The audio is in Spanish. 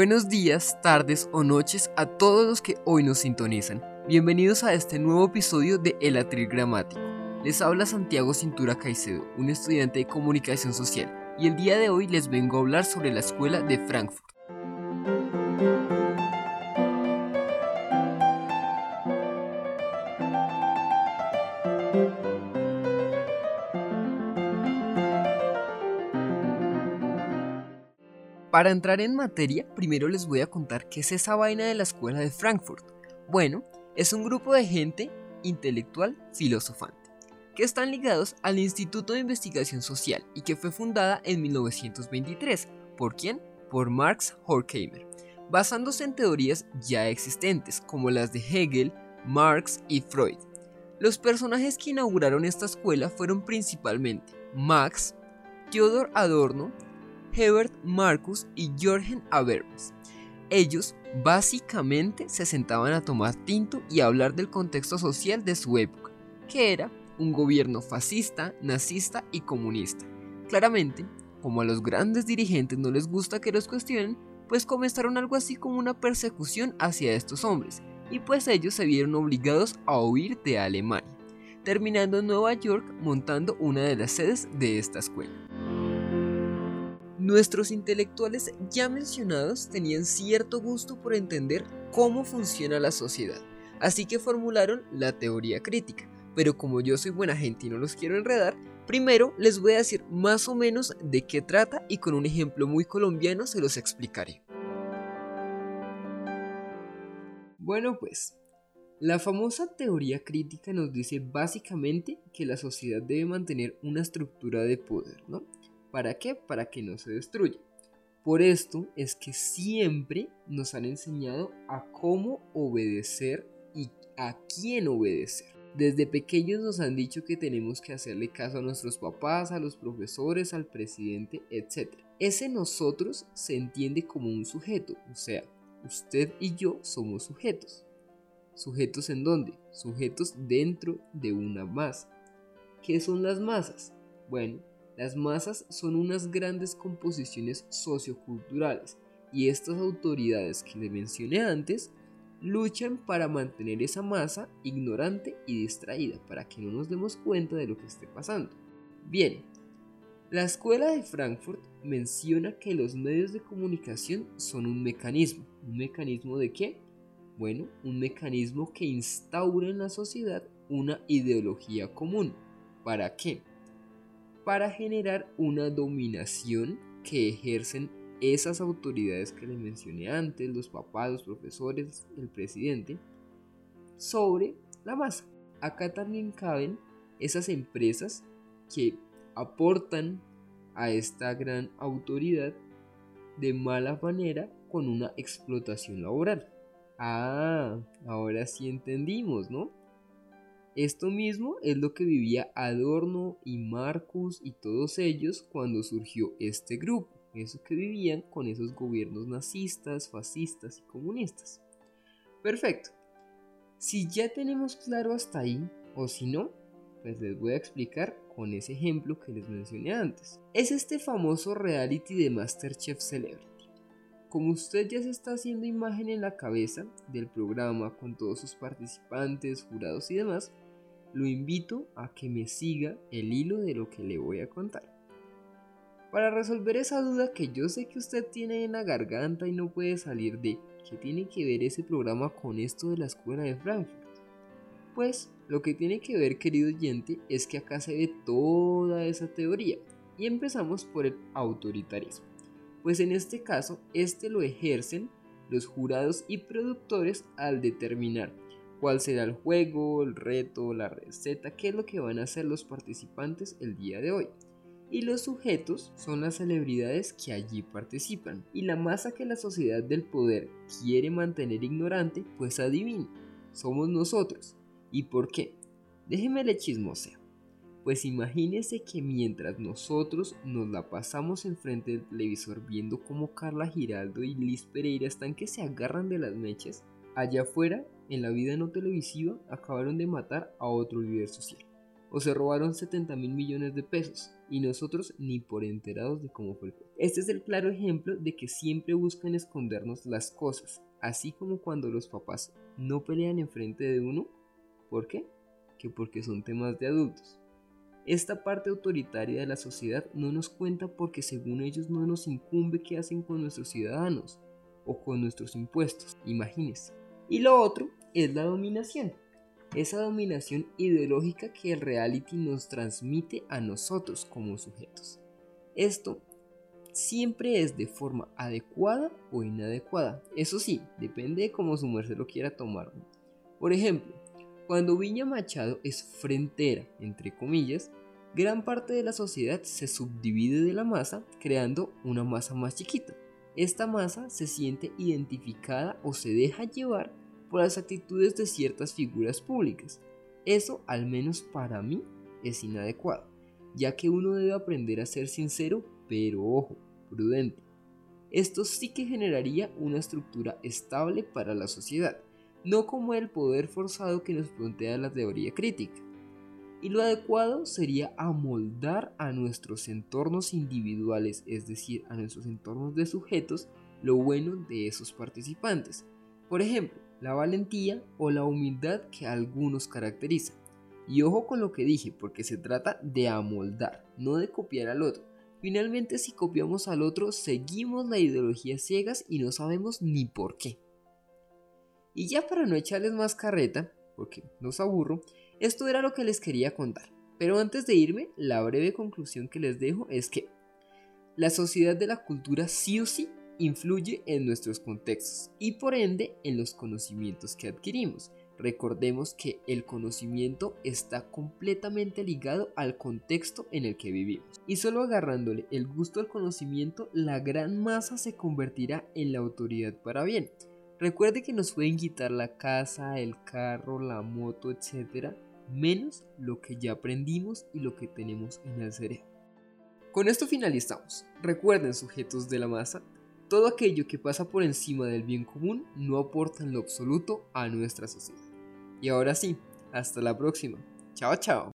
Buenos días, tardes o noches a todos los que hoy nos sintonizan. Bienvenidos a este nuevo episodio de El Atril Gramático. Les habla Santiago Cintura Caicedo, un estudiante de comunicación social, y el día de hoy les vengo a hablar sobre la escuela de Frankfurt. Para entrar en materia, primero les voy a contar qué es esa vaina de la escuela de Frankfurt. Bueno, es un grupo de gente intelectual filosofante, que están ligados al Instituto de Investigación Social y que fue fundada en 1923. ¿Por quién? Por Marx Horkheimer, basándose en teorías ya existentes como las de Hegel, Marx y Freud. Los personajes que inauguraron esta escuela fueron principalmente Max, Theodor Adorno, Hebert Marcus y Jorgen Habermas. Ellos básicamente se sentaban a tomar tinto y a hablar del contexto social de su época, que era un gobierno fascista, nazista y comunista. Claramente, como a los grandes dirigentes no les gusta que los cuestionen, pues comenzaron algo así como una persecución hacia estos hombres, y pues ellos se vieron obligados a huir de Alemania, terminando en Nueva York montando una de las sedes de esta escuela. Nuestros intelectuales ya mencionados tenían cierto gusto por entender cómo funciona la sociedad, así que formularon la teoría crítica, pero como yo soy buena gente y no los quiero enredar, primero les voy a decir más o menos de qué trata y con un ejemplo muy colombiano se los explicaré. Bueno pues, la famosa teoría crítica nos dice básicamente que la sociedad debe mantener una estructura de poder, ¿no? ¿Para qué? Para que no se destruya. Por esto es que siempre nos han enseñado a cómo obedecer y a quién obedecer. Desde pequeños nos han dicho que tenemos que hacerle caso a nuestros papás, a los profesores, al presidente, etc. Ese nosotros se entiende como un sujeto, o sea, usted y yo somos sujetos. ¿Sujetos en dónde? Sujetos dentro de una masa. ¿Qué son las masas? Bueno, las masas son unas grandes composiciones socioculturales y estas autoridades que le mencioné antes luchan para mantener esa masa ignorante y distraída para que no nos demos cuenta de lo que esté pasando. Bien, la escuela de Frankfurt menciona que los medios de comunicación son un mecanismo. ¿Un mecanismo de qué? Bueno, un mecanismo que instaura en la sociedad una ideología común. ¿Para qué? Para generar una dominación que ejercen esas autoridades que les mencioné antes, los papás, los profesores, el presidente, sobre la masa. Acá también caben esas empresas que aportan a esta gran autoridad de mala manera con una explotación laboral. Ah, ahora sí entendimos, ¿no? Esto mismo es lo que vivía Adorno y Marcus y todos ellos cuando surgió este grupo, eso que vivían con esos gobiernos nazistas, fascistas y comunistas. Perfecto. Si ya tenemos claro hasta ahí, o si no, pues les voy a explicar con ese ejemplo que les mencioné antes. Es este famoso reality de Masterchef Celebrity. Como usted ya se está haciendo imagen en la cabeza del programa con todos sus participantes, jurados y demás, lo invito a que me siga el hilo de lo que le voy a contar. Para resolver esa duda que yo sé que usted tiene en la garganta y no puede salir de ¿qué tiene que ver ese programa con esto de la escuela de Frankfurt? Pues lo que tiene que ver, querido oyente, es que acá se ve toda esa teoría y empezamos por el autoritarismo. Pues en este caso, este lo ejercen los jurados y productores al determinar cuál será el juego, el reto, la receta, qué es lo que van a hacer los participantes el día de hoy. Y los sujetos son las celebridades que allí participan. Y la masa que la sociedad del poder quiere mantener ignorante, pues adivina, somos nosotros. ¿Y por qué? Déjeme le chismoseo. Pues imagínese que mientras nosotros nos la pasamos enfrente del televisor viendo cómo Carla Giraldo y Liz Pereira están que se agarran de las mechas, allá afuera en la vida no televisiva acabaron de matar a otro líder social. o se robaron 70 mil millones de pesos y nosotros ni por enterados de cómo fue el Este es el claro ejemplo de que siempre buscan escondernos las cosas, así como cuando los papás no pelean enfrente de uno. ¿Por qué? Que porque son temas de adultos. Esta parte autoritaria de la sociedad no nos cuenta porque según ellos no nos incumbe qué hacen con nuestros ciudadanos o con nuestros impuestos, imagínense. Y lo otro es la dominación esa dominación ideológica que el reality nos transmite a nosotros como sujetos. Esto siempre es de forma adecuada o inadecuada. Eso sí, depende de cómo su merced lo quiera tomar. Por ejemplo, cuando Viña Machado es frontera, entre comillas, gran parte de la sociedad se subdivide de la masa creando una masa más chiquita. Esta masa se siente identificada o se deja llevar por las actitudes de ciertas figuras públicas. Eso, al menos para mí, es inadecuado, ya que uno debe aprender a ser sincero, pero ojo, prudente. Esto sí que generaría una estructura estable para la sociedad, no como el poder forzado que nos plantea la teoría crítica. Y lo adecuado sería amoldar a nuestros entornos individuales, es decir, a nuestros entornos de sujetos, lo bueno de esos participantes. Por ejemplo, la valentía o la humildad que algunos caracteriza. Y ojo con lo que dije, porque se trata de amoldar, no de copiar al otro. Finalmente, si copiamos al otro, seguimos la ideología ciegas y no sabemos ni por qué. Y ya para no echarles más carreta, porque los aburro, esto era lo que les quería contar. Pero antes de irme, la breve conclusión que les dejo es que la sociedad de la cultura sí o sí influye en nuestros contextos y por ende en los conocimientos que adquirimos. Recordemos que el conocimiento está completamente ligado al contexto en el que vivimos. Y solo agarrándole el gusto al conocimiento, la gran masa se convertirá en la autoridad para bien. Recuerde que nos pueden quitar la casa, el carro, la moto, etc. Menos lo que ya aprendimos y lo que tenemos en el cerebro. Con esto finalizamos. Recuerden sujetos de la masa, todo aquello que pasa por encima del bien común no aporta en lo absoluto a nuestra sociedad. Y ahora sí, hasta la próxima. Chao, chao.